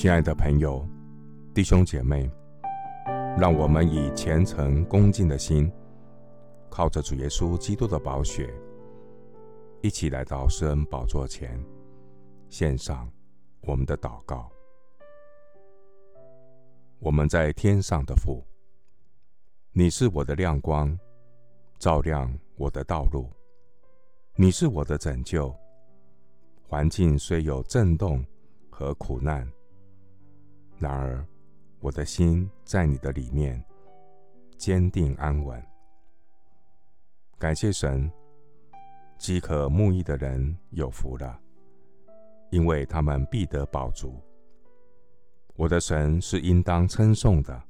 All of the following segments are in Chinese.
亲爱的朋友、弟兄姐妹，让我们以虔诚恭敬的心，靠着主耶稣基督的宝血，一起来到施恩宝座前，献上我们的祷告。我们在天上的父，你是我的亮光，照亮我的道路；你是我的拯救。环境虽有震动和苦难。然而，我的心在你的里面坚定安稳。感谢神，饥渴慕义的人有福了，因为他们必得饱足。我的神是应当称颂的，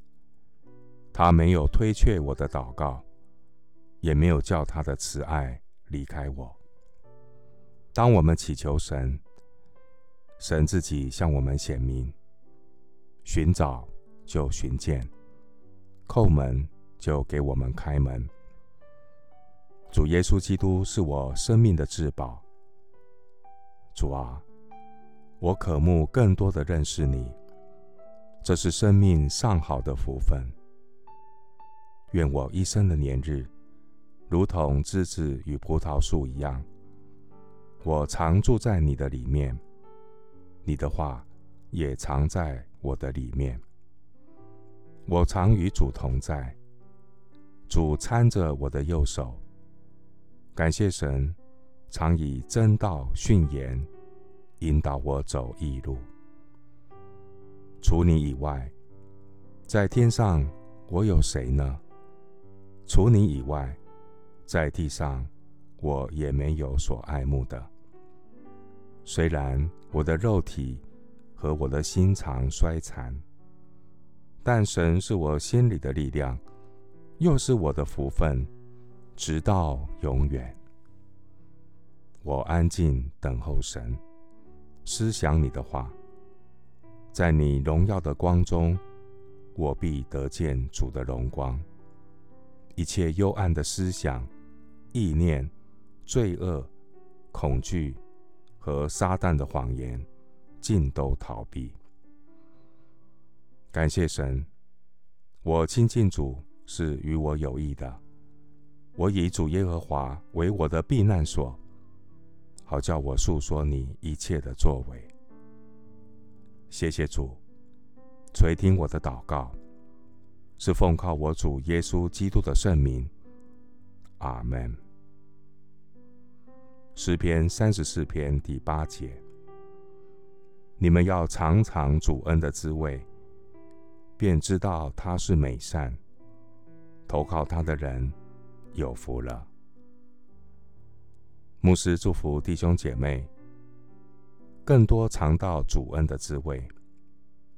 他没有推却我的祷告，也没有叫他的慈爱离开我。当我们祈求神，神自己向我们显明。寻找就寻见，叩门就给我们开门。主耶稣基督是我生命的至宝。主啊，我渴慕更多的认识你，这是生命上好的福分。愿我一生的年日，如同枝子与葡萄树一样，我常住在你的里面，你的话也常在。我的里面，我常与主同在，主搀着我的右手。感谢神，常以真道训言，引导我走义路。除你以外，在天上我有谁呢？除你以外，在地上我也没有所爱慕的。虽然我的肉体，和我的心肠衰残，但神是我心里的力量，又是我的福分，直到永远。我安静等候神，思想你的话，在你荣耀的光中，我必得见主的荣光。一切幽暗的思想、意念、罪恶、恐惧和撒旦的谎言。尽都逃避。感谢神，我亲近主是与我有益的。我以主耶和华为我的避难所，好叫我述说你一切的作为。谢谢主，垂听我的祷告，是奉靠我主耶稣基督的圣名。阿门。诗篇三十四篇第八节。你们要尝尝主恩的滋味，便知道他是美善。投靠他的人有福了。牧师祝福弟兄姐妹，更多尝到主恩的滋味，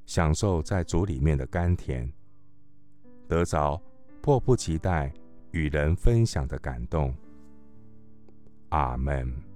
享受在主里面的甘甜，得着迫不及待与人分享的感动。阿门。